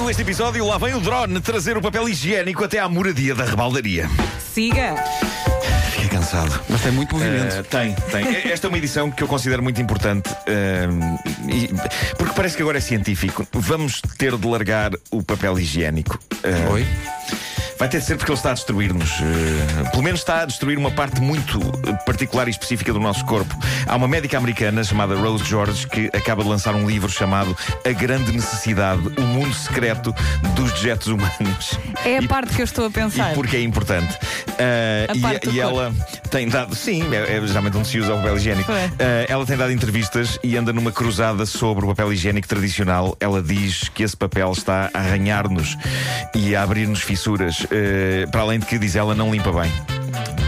Título deste episódio: Lá vem o drone trazer o papel higiênico até à moradia da rebaldaria. Siga. Fiquei cansado. Mas tem muito movimento. Uh, tem, tem. Esta é uma edição que eu considero muito importante. uh, e- porque parece que agora é científico. Vamos ter de largar o papel higiênico. Uh, Oi? Vai ter de ser porque ele está a destruir-nos. Uh, pelo menos está a destruir uma parte muito particular e específica do nosso corpo. Há uma médica americana chamada Rose George que acaba de lançar um livro chamado A Grande Necessidade, o Mundo Secreto dos Dejetos Humanos. É a E- parte que eu estou a pensar. e porque é importante. Uh, e- e, ela tem dado. Sim, é, é geralmente onde se usa o papel higiênico. É. Uh, ela tem dado entrevistas e anda numa cruzada sobre o papel higiênico tradicional. Ela diz que esse papel está a arranhar-nos e a abrir-nos fissuras. Uh, para além de que, diz ela, não limpa bem.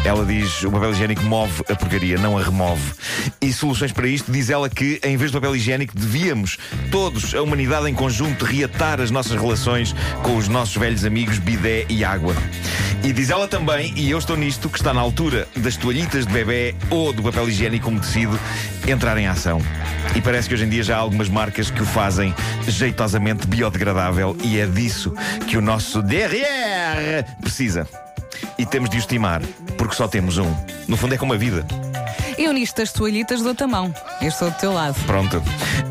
Ela diz o papel higiênico move a porcaria, não a remove. E soluções para isto, diz ela que em vez do papel higiênico devíamos, todos, a humanidade em conjunto, reatar as nossas relações com os nossos velhos amigos bidé e água. E diz ela também, e eu estou nisto, que está na altura das toalhitas de bebê ou do papel higiênico umedecido entrar em ação. E parece que hoje em dia já há algumas marcas que o fazem jeitosamente biodegradável e é disso que o nosso derrière precisa. E temos de o estimar, porque só temos um. No fundo é como a vida. Eu nisto das toalhitas dou-te a mão. Eu estou do teu lado. Pronto.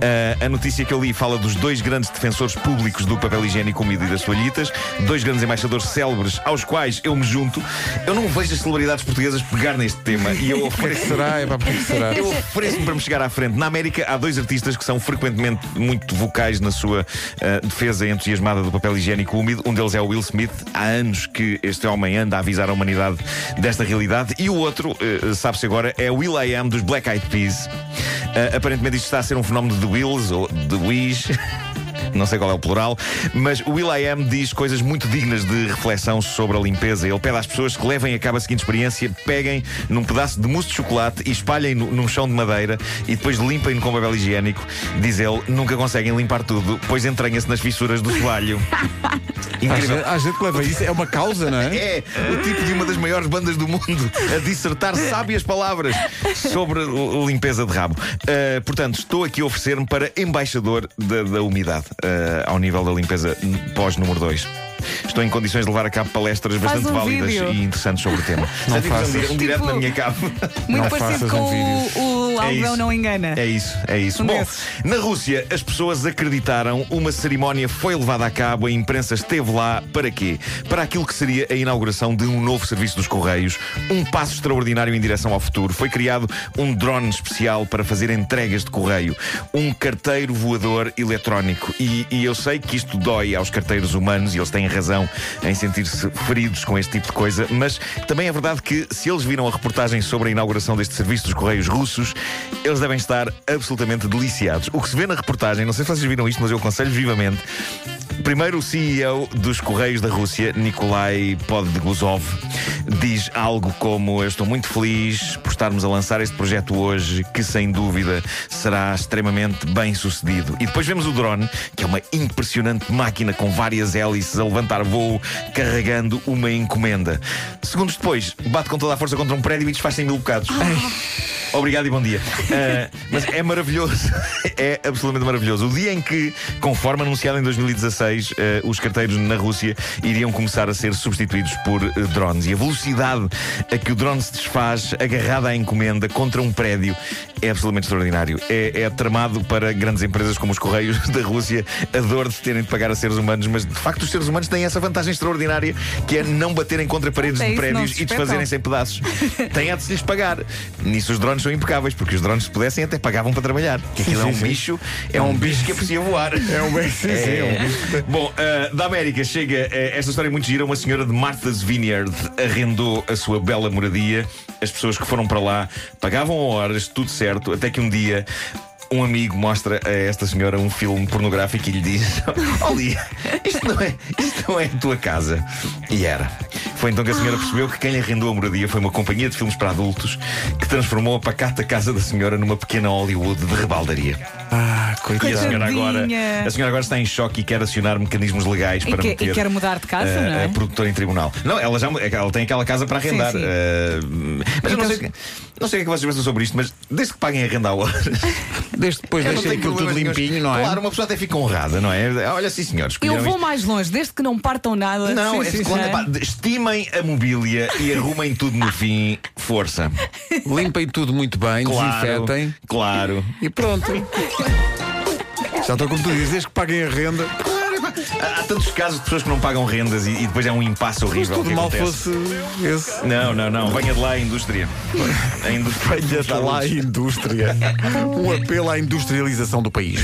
Ah, a notícia que eu li fala dos dois grandes defensores públicos do papel higiênico úmido e das toalhitas, dois grandes embaixadores célebres aos quais eu me junto. Eu não vejo as celebridades portuguesas pegar neste tema e eu ofereço. será? É para porque que será? Eu ofereço-me para me chegar à frente. Na América há dois artistas que são frequentemente muito vocais na sua ah, defesa entusiasmada do papel higiênico úmido. Um deles é o Will Smith. Há anos que este homem anda a avisar a humanidade desta realidade. E o outro, ah, sabe-se agora, é o Will I Am dos Black Eyed Peas. Ah, aparentemente isto está a ser um fenómeno de Wills ou de Wish. Não sei qual é o plural, mas o Will.i.am diz coisas muito dignas de reflexão sobre a limpeza. Ele pede às pessoas que levem a cabo a seguinte experiência: peguem num pedaço de mousse de chocolate e espalhem no- num chão de madeira e depois limpem-no com papel higiênico. Diz ele: nunca conseguem limpar tudo, pois entranha-se nas fissuras do soalho. Incrível. gente, há gente que leva isso, é uma causa, não é? É o tipo de uma das maiores bandas do mundo a dissertar sábias palavras sobre limpeza de rabo. Uh, portanto, estou aqui a oferecer-me para embaixador da, da umidade, ao nível da limpeza pós número 2. Estou em condições de levar a cabo palestras Faz bastante um válidas vídeo. e interessantes sobre o tema. Não Já tive um, faças. di- um direto Tipo- na minha cave. Muito Não parecido faças com um o, vídeo. o Algodão isso. Não Engana. É isso, é isso. Um Bom, desses. na Rússia, as pessoas acreditaram, uma cerimónia foi levada a cabo, a imprensa esteve lá para quê? Para aquilo que seria a inauguração de um novo serviço dos Correios, um passo extraordinário em direção ao futuro. Foi criado um drone especial para fazer entregas de correio, um carteiro voador eletrónico. E, e eu sei que isto dói aos carteiros humanos e eles têm razão em sentir-se feridos com este tipo de coisa, mas também é verdade que se eles viram a reportagem sobre a inauguração deste serviço dos Correios russos, eles devem estar absolutamente deliciados. O que se vê na reportagem, não sei se vocês viram isto, mas eu aconselho vivamente. Primeiro, o CEO dos Correios da Rússia, Nikolai Podguzov, diz algo como: Eu estou muito feliz por estarmos a lançar este projeto hoje, que sem dúvida será extremamente bem sucedido. E depois vemos o drone, que é uma impressionante máquina com várias hélices a levantar voo, carregando uma encomenda. Segundos depois, bate com toda a força contra um prédio e desfaz-se em mil bocados. Obrigado e bom dia. Ah, mas é maravilhoso. é absolutamente maravilhoso. O dia em que, conforme anunciado em 2016, ah, os carteiros na Rússia iriam começar a ser substituídos por ah, drones. E a velocidade a que o drone se desfaz, agarrado à encomenda contra um prédio, é absolutamente extraordinário. É, é tramado para grandes empresas como os Correios da Rússia, a dor de terem de pagar a seres humanos, mas de facto os seres humanos têm essa vantagem extraordinária que é não baterem contra paredes É de prédios e desfazerem espetam. em pedaços. Tem a de se lhes pagar. Nisso os drones são impecáveis, porque os drones, se pudessem, até pagavam para trabalhar. Que aquilo é um sim, sim. bicho, é um bicho que aprecia voar. É um bem sim, sim, é um É. Bom, ah, da América chega ah, esta história é muito gira. Uma senhora de Martha's Vineyard arrendou a sua bela moradia. As pessoas que foram para lá pagavam horas, tudo certo, até que um dia. Um amigo mostra a esta senhora um filme pornográfico e lhe diz: Olha, isto não, é, isto não é a tua casa. E era. Foi então que a senhora percebeu que quem lhe arrendou a moradia foi uma companhia de filmes para adultos que transformou a pacata casa da senhora numa pequena Hollywood de rebaldaria. Ah, E a senhora, agora, Coitadinha. a senhora agora está em choque e quer acionar mecanismos legais E, para que- meter e quer mudar de casa, eh, não é? a produtora em tribunal. Não, ela já ela tem aquela casa para arrendar. Sim, sim. Eh, mas eu não Então- sei, não sei o que é que vocês pensam sobre isto, mas desde que paguem a renda à hora. Desde depois tenho aquilo tudo limpinho, não é? Claro, uma pessoa até fica honrada, não é? Olha, sim, senhores. Eu vou isto. mais longe, desde que não partam nada. Não, Sim, é sim, quando- sim. pá, estimem a mobília e arrumem tudo no fim. Força. Limpem tudo muito bem, Claro. desinfetem Claro. e pronto. Já estou como tu dizes, desde que paguem a renda. Há, há tantos casos de pessoas que não pagam rendas e, e depois é um impasse Mas horrível. tudo que mal acontece. fosse esse. Não, não, não. Venha de lá a indústria. A indústria. Venha-te lá a indústria. Um apelo à industrialização do país.